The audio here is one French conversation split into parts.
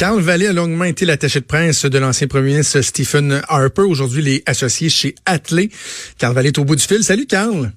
Carl Vallée a longuement été l'attaché de presse de l'ancien premier ministre Stephen Harper. Aujourd'hui, il est associé chez Atley. Carl Vallée est au bout du fil. Salut, Carl.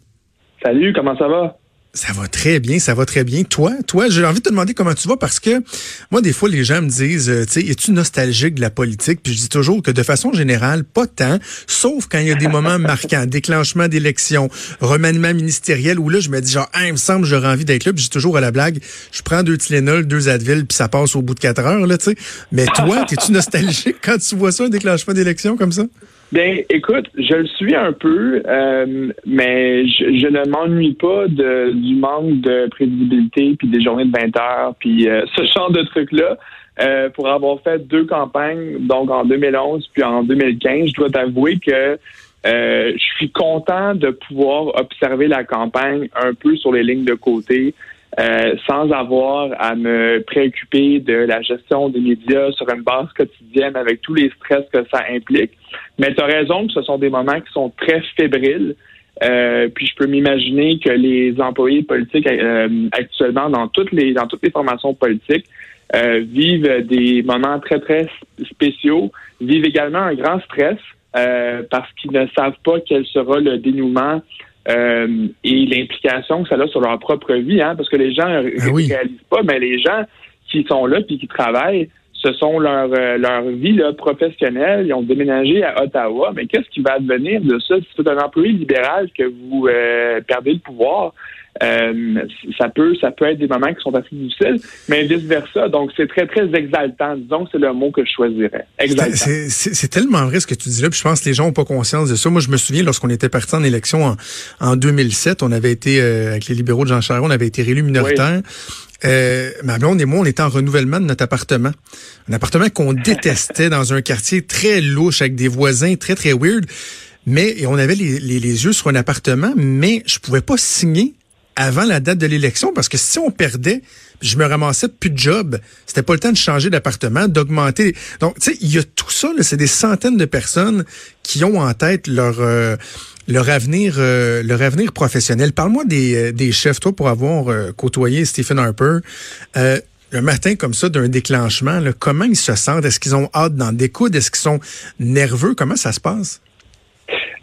Salut, comment ça va? Ça va très bien, ça va très bien. Toi, toi, j'ai envie de te demander comment tu vas parce que moi, des fois, les gens me disent, euh, tu sais, es-tu nostalgique de la politique? Puis je dis toujours que de façon générale, pas tant, sauf quand il y a des moments marquants, déclenchement d'élections, remaniement ministériel, où là, je me dis genre, ah, il me semble, j'aurais envie d'être là. Puis je dis toujours à la blague, je prends deux Tylenol, deux Advil, puis ça passe au bout de quatre heures, là, tu sais. Mais toi, es-tu nostalgique quand tu vois ça, un déclenchement d'élection comme ça? Bien, écoute, je le suis un peu, euh, mais je, ne m'ennuie pas de, du manque de prévisibilité, puis des journées de 20 heures, puis euh, ce genre de trucs-là. Euh, pour avoir fait deux campagnes, donc en 2011 puis en 2015, je dois t'avouer que je suis content de pouvoir observer la campagne un peu sur les lignes de côté. Euh, sans avoir à me préoccuper de la gestion des médias sur une base quotidienne avec tous les stress que ça implique. Mais tu as raison que ce sont des moments qui sont très fébriles. Euh, puis je peux m'imaginer que les employés politiques euh, actuellement dans toutes les dans toutes les formations politiques vivent des moments très très spéciaux, vivent également un grand stress parce qu'ils ne savent pas quel sera le dénouement euh, et l'implication que ça a sur leur propre vie, hein, parce que les gens ne ah réalisent pas, mais les gens qui sont là puis qui travaillent, ce sont leur, euh, leur vie là, professionnelle. Ils ont déménagé à Ottawa. Mais qu'est-ce qui va advenir de ça? Si c'est un employé libéral que vous euh, perdez le pouvoir, euh, ça peut ça peut être des moments qui sont assez difficiles, mais vice-versa. Donc, c'est très, très exaltant. Disons que c'est le mot que je choisirais. Exaltant. C'est tellement vrai ce que tu dis là, puis je pense que les gens n'ont pas conscience de ça. Moi, je me souviens, lorsqu'on était parti en élection en, en 2007, on avait été, avec les libéraux de Jean Charest, on avait été réélus minoritaire. Euh, ma blonde et moi, on était en renouvellement de notre appartement. Un appartement qu'on détestait dans un quartier très louche avec des voisins très, très weird. Mais on avait les, les, yeux sur un appartement, mais je pouvais pas signer avant la date de l'élection parce que si on perdait, je me ramassais plus de job. C'était pas le temps de changer d'appartement, d'augmenter. Donc, tu sais, il y a tout ça. C'est des centaines de personnes qui ont en tête leur euh, leur avenir, euh, leur avenir professionnel. Parle-moi des, euh, des chefs, toi, pour avoir côtoyé Stephen Harper. Le matin comme ça d'un déclenchement, là, comment ils se sentent? Est-ce qu'ils ont hâte d'en découdre? Est-ce qu'ils sont nerveux? Comment ça se passe?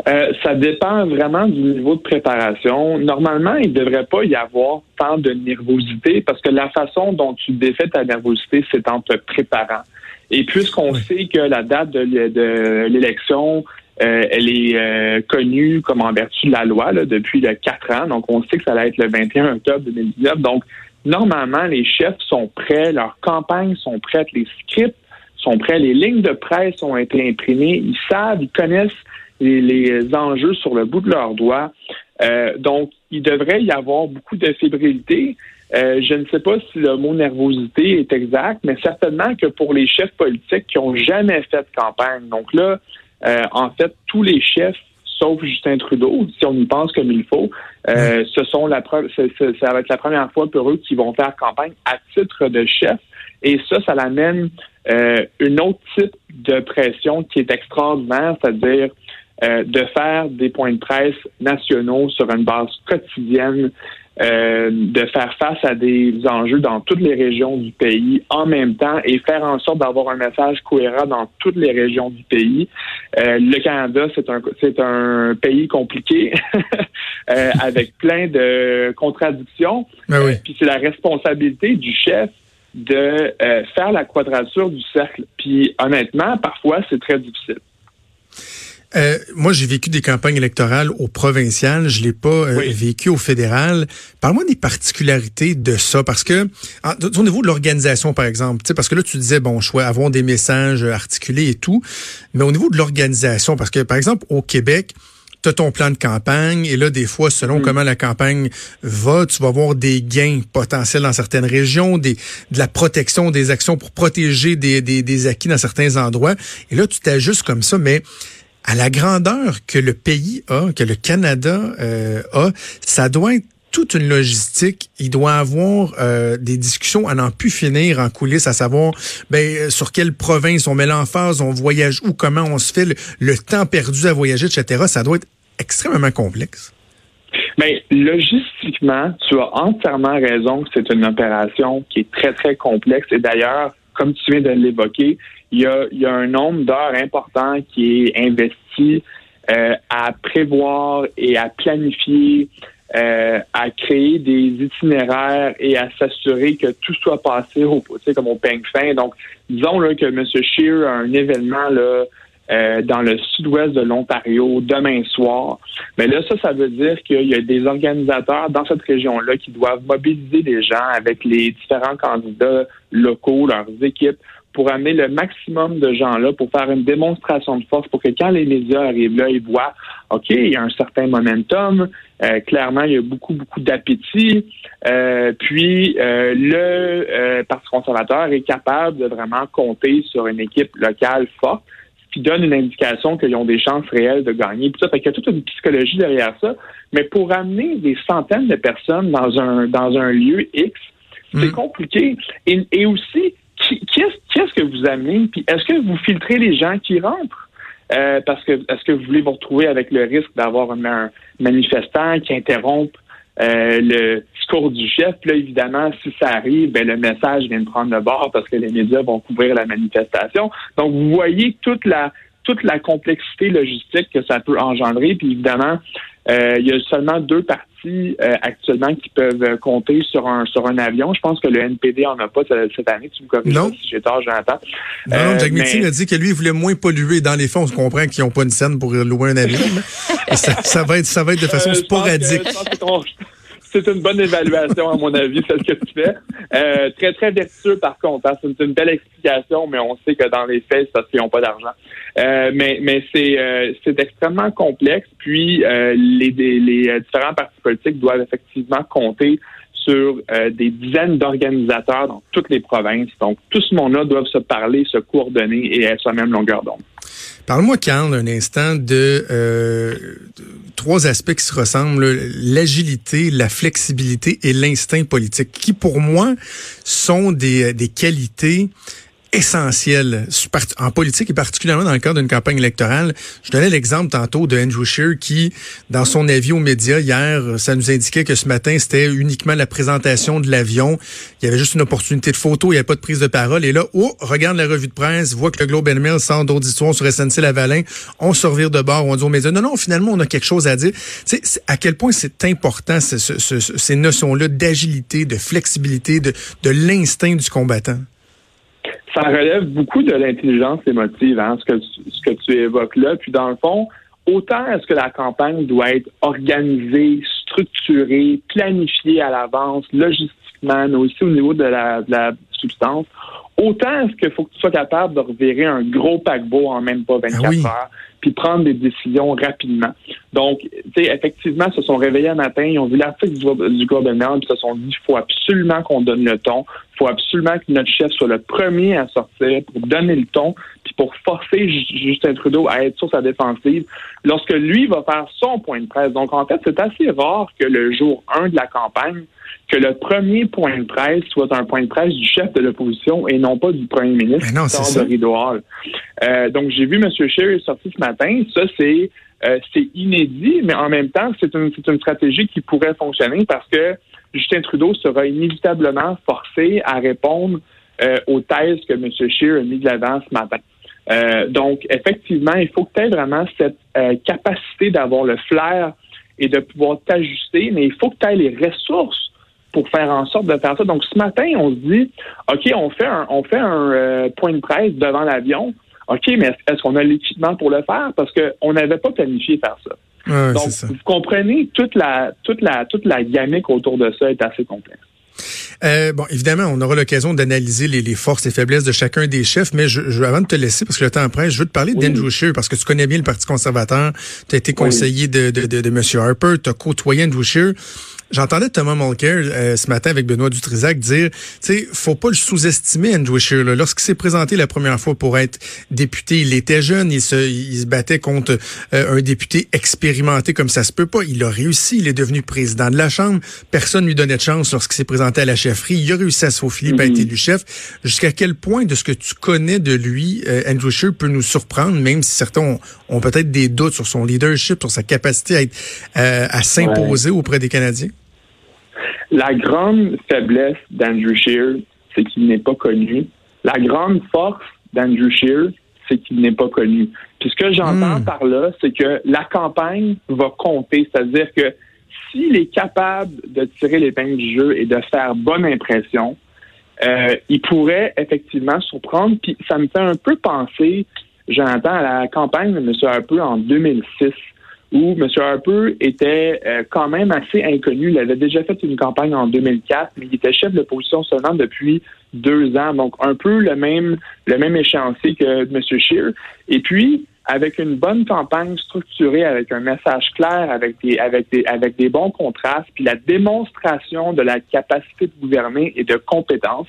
Ça dépend vraiment du niveau de préparation. Normalement, il ne devrait pas y avoir tant de nervosité parce que la façon dont tu défais ta nervosité, c'est en te préparant. Et puisqu'on sait que la date de l'élection euh, elle est euh, connue comme en vertu de la loi depuis le 4 ans. Donc, on sait que ça va être le 21 octobre 2019. Donc, normalement, les chefs sont prêts, leurs campagnes sont prêtes, les scripts sont prêts, les lignes de presse ont été imprimées, ils savent, ils connaissent les, enjeux sur le bout de leurs doigts. Euh, donc, il devrait y avoir beaucoup de fébrilité. je ne sais pas si le mot nervosité est exact, mais certainement que pour les chefs politiques qui ont jamais fait de campagne, donc là, euh, en fait, tous les chefs, sauf Justin Trudeau, si on y pense comme il faut, euh, ce sont la ça va être la première fois pour eux qu'ils vont faire campagne à titre de chef. Et ça, ça l'amène euh, une autre type de pression qui est extraordinaire, c'est-à-dire de faire des points de presse nationaux sur une base quotidienne euh, de faire face à des enjeux dans toutes les régions du pays en même temps et faire en sorte d'avoir un message cohérent dans toutes les régions du pays. Euh, le Canada, c'est un c'est un pays compliqué euh, avec plein de contradictions. Ben oui. Puis c'est la responsabilité du chef de faire la quadrature du cercle. Puis honnêtement, parfois c'est très difficile. Euh, moi, j'ai vécu des campagnes électorales au provincial. Je l'ai pas euh, vécu au fédéral. Parle-moi des particularités de ça, parce que au niveau de l'organisation, par exemple, parce que là, tu disais bon choix, avoir des messages articulés et tout, mais au niveau de l'organisation, parce que par exemple au Québec, tu as ton plan de campagne et là, des fois, selon mm. comment la campagne va, tu vas avoir des gains potentiels dans certaines régions, des, de la protection, des actions pour protéger des, des, des acquis dans certains endroits. Et là, tu t'ajustes comme ça, mais à la grandeur que le pays a, que le Canada euh, a, ça doit être toute une logistique. Il doit avoir euh, des discussions à n'en plus finir en coulisses, à savoir ben, sur quelle province on met l'emphase, on voyage où, comment on se fait, le, temps perdu à voyager, etc. Ça doit être extrêmement complexe. Mais logistiquement, tu as entièrement raison que c'est une opération qui est très, très complexe. Et d'ailleurs, comme tu viens de l'évoquer, il y a, il y a un nombre d'heures important qui est investi euh, à prévoir et à planifier, euh, à créer des itinéraires et à s'assurer que tout soit passé au, comme au peigne fin. Donc, disons là, que M. Scheer a un événement là, euh, dans le sud-ouest de l'Ontario demain soir. Mais là, ça, ça veut dire qu'il y a des organisateurs dans cette région-là qui doivent mobiliser des gens avec les différents candidats locaux, leurs équipes, pour amener le maximum de gens là pour faire une démonstration de force pour que quand les médias arrivent là, ils voient, OK, il y a un certain momentum, euh, clairement, il y a beaucoup, beaucoup d'appétit, euh, puis euh, le Parti conservateur est capable de vraiment compter sur une équipe locale forte qui donne une indication qu'ils ont des chances réelles de gagner. Puis ça, fait qu'il y a toute une psychologie derrière ça. Mais pour amener des centaines de personnes dans un dans un lieu X, c'est mm. compliqué. Et, et aussi, qui, est-ce que vous amenez? Puis est-ce que vous filtrez les gens qui rentrent? Euh, parce que est-ce que vous voulez vous retrouver avec le risque d'avoir un, manifestant qui interrompt euh, le discours du chef? Puis là, évidemment, si ça arrive, ben, le message vient de prendre le bord parce que les médias vont couvrir la manifestation. Donc, vous voyez toute la toute la complexité logistique que ça peut engendrer. Puis évidemment, euh, il y a seulement deux parties euh, actuellement qui peuvent compter sur un sur un avion. Je pense que le NPD en a pas cette année. Tu me corriges si j'ai tort, Jonathan. Non, non, Jack euh, a dit que lui, il voulait moins polluer. Dans les fonds, on se comprend qu'ils n'ont pas une scène pour louer un avion. ça, va être ça va être de façon sporadique c'est une bonne évaluation, à mon avis, celle que tu fais. Euh, très, très vertueux, par contre. Hein. C'est une belle explication, mais on sait que dans les faits, c'est parce qu'ils n'ont pas d'argent. Euh, mais mais c'est euh, c'est extrêmement complexe. Puis les, les différents partis politiques doivent effectivement compter sur des dizaines d'organisateurs dans toutes les provinces. Donc, tout ce monde-là doit se parler, se coordonner et être sur la même longueur d'onde. Parle-moi, Carl, un instant de, euh, trois aspects qui se ressemblent, l'agilité, la flexibilité et l'instinct politique, qui pour moi sont des, des qualités essentiel en politique et particulièrement dans le cadre d'une campagne électorale. Je donnais l'exemple tantôt de Andrew Scheer qui, dans son avis aux médias hier, ça nous indiquait que ce matin, c'était uniquement la présentation de l'avion. Il y avait juste une opportunité de photo, il n'y avait pas de prise de parole. Et là, oh, regarde la revue de presse, voit que le Globe and Mail sent d'audition sur SNC-Lavalin, on se revire de bord, on dit aux médias, non, non, finalement, on a quelque chose à dire. Tu sais, à quel point c'est important ces notions-là d'agilité, de flexibilité, de, de l'instinct du combattant? Ça relève beaucoup de l'intelligence émotive, hein, ce, que, ce que tu évoques là. Puis dans le fond, autant est-ce que la campagne doit être organisée, structurée, planifiée à l'avance, logistiquement, mais aussi au niveau de la, de la substance, autant est-ce qu'il faut que tu sois capable de revirer un gros paquebot en même pas 24 ah heures, puis prendre des décisions rapidement. Donc, tu sais, effectivement, ils se sont réveillés un matin, ils ont vu l'article du, du gouvernement, puis ils se sont dit, il faut absolument qu'on donne le ton, il faut absolument que notre chef soit le premier à sortir pour donner le ton, puis pour forcer Justin Trudeau à être sur sa défensive lorsque lui va faire son point de presse. Donc, en fait, c'est assez rare que le jour 1 de la campagne, que le premier point de presse soit un point de presse du chef de l'opposition et non pas du premier ministre non, de Rideau euh, donc, j'ai vu M. Scheer sortir ce matin. Ça, c'est euh, c'est inédit, mais en même temps, c'est une, une stratégie qui pourrait fonctionner parce que Justin Trudeau sera inévitablement forcé à répondre euh, aux thèses que M. Scheer a mis de l'avant ce matin. donc, effectivement, il faut que tu aies vraiment cette capacité d'avoir le flair et de pouvoir t'ajuster, mais il faut que tu aies les ressources pour faire en sorte de faire ça. Donc, ce matin, on se dit, OK, on fait un, on fait un euh, point de presse devant l'avion. OK, mais est-ce qu'on a l'équipement pour le faire? Parce qu'on n'avait pas planifié faire ça. Donc, vous comprenez, toute la, toute la, toute la gamique autour de ça est assez complexe. Euh, bon, évidemment, on aura l'occasion d'analyser les, les, forces et faiblesses de chacun des chefs, mais je, je, avant de te laisser, parce que le temps presse, je veux te parler oui. d'Andrew Scheer, parce que tu connais bien le Parti conservateur, tu as été conseiller de, de, de, de, M. Harper, tu as côtoyé Andrew Scheer. J'entendais Thomas Mulcair euh, ce matin avec Benoît Dutrisac dire, tu sais, faut pas le sous-estimer, Andrew Scheer. Lorsqu'il s'est présenté la première fois pour être député, il était jeune, il se, il se battait contre euh, un député expérimenté comme ça se peut pas. Il a réussi, il est devenu président de la Chambre. Personne lui donnait de chance lorsqu'il s'est présenté à la chefferie. Il a réussi à se faufiler, mm -hmm. été élu chef. Jusqu'à quel point de ce que tu connais de lui, euh, Andrew Scheer peut nous surprendre, même si certains ont, ont peut-être des doutes sur son leadership, sur sa capacité à, être, à s'imposer ouais. auprès des Canadiens? La grande faiblesse d'Andrew Shear, c'est qu'il n'est pas connu. La grande force d'Andrew Scheer, c'est qu'il n'est pas connu. Puis ce que j'entends hmm. par là, c'est que la campagne va compter, c'est-à-dire que s'il est capable de tirer l'épingle du jeu et de faire bonne impression, euh, il pourrait effectivement surprendre. Puis ça me fait un peu penser, j'entends, à la campagne de M. Harper en 2006 où M. Harper était euh, quand même assez inconnu. Il avait déjà fait une campagne en 2004, mais il était chef de l'opposition seulement depuis deux ans. Donc, un peu le même, le même échéancier que M. Scheer. Et puis, avec une bonne campagne structurée, avec un message clair, avec des, avec des, avec des bons contrastes, puis la démonstration de la capacité de gouverner et de compétences,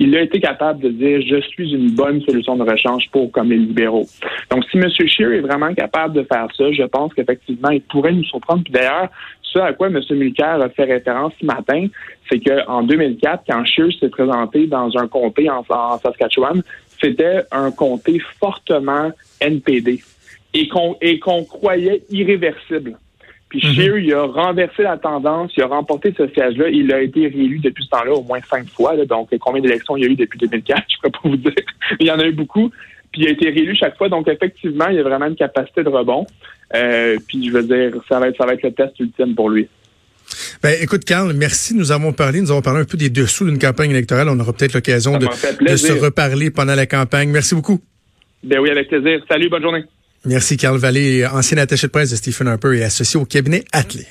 il a été capable de dire je suis une bonne solution de rechange pour comme les libéraux. Donc, si M. Scheer est vraiment capable de faire ça, je pense qu'effectivement, il pourrait nous surprendre. Puis d'ailleurs, ce à quoi M. Mulcair a fait référence ce matin, c'est qu'en 2004, quand Scheer s'est présenté dans un comté en, Saskatchewan, c'était un comté fortement NPD et qu'on qu'on croyait irréversible. Puis mm il a renversé la tendance, il a remporté ce siège-là. Il a été réélu depuis ce temps-là au moins cinq fois. donc, combien d'élections il y a eu depuis 2004? Je ne peux pas vous dire. il y en a eu beaucoup. Puis il a été réélu chaque fois. Donc, effectivement, il y a vraiment une capacité de rebond. Euh, puis je veux dire, ça va être, ça va être le test ultime pour lui. Ben, écoute, Carl, merci. Nous avons parlé, nous avons parlé un peu des dessous d'une campagne électorale. On aura peut-être l'occasion de, de, se reparler pendant la campagne. Merci beaucoup. Ben oui, avec plaisir. Salut, bonne journée. Merci, Carl Vallée, ancien attaché de presse de Stephen Harper et associé au cabinet Atley.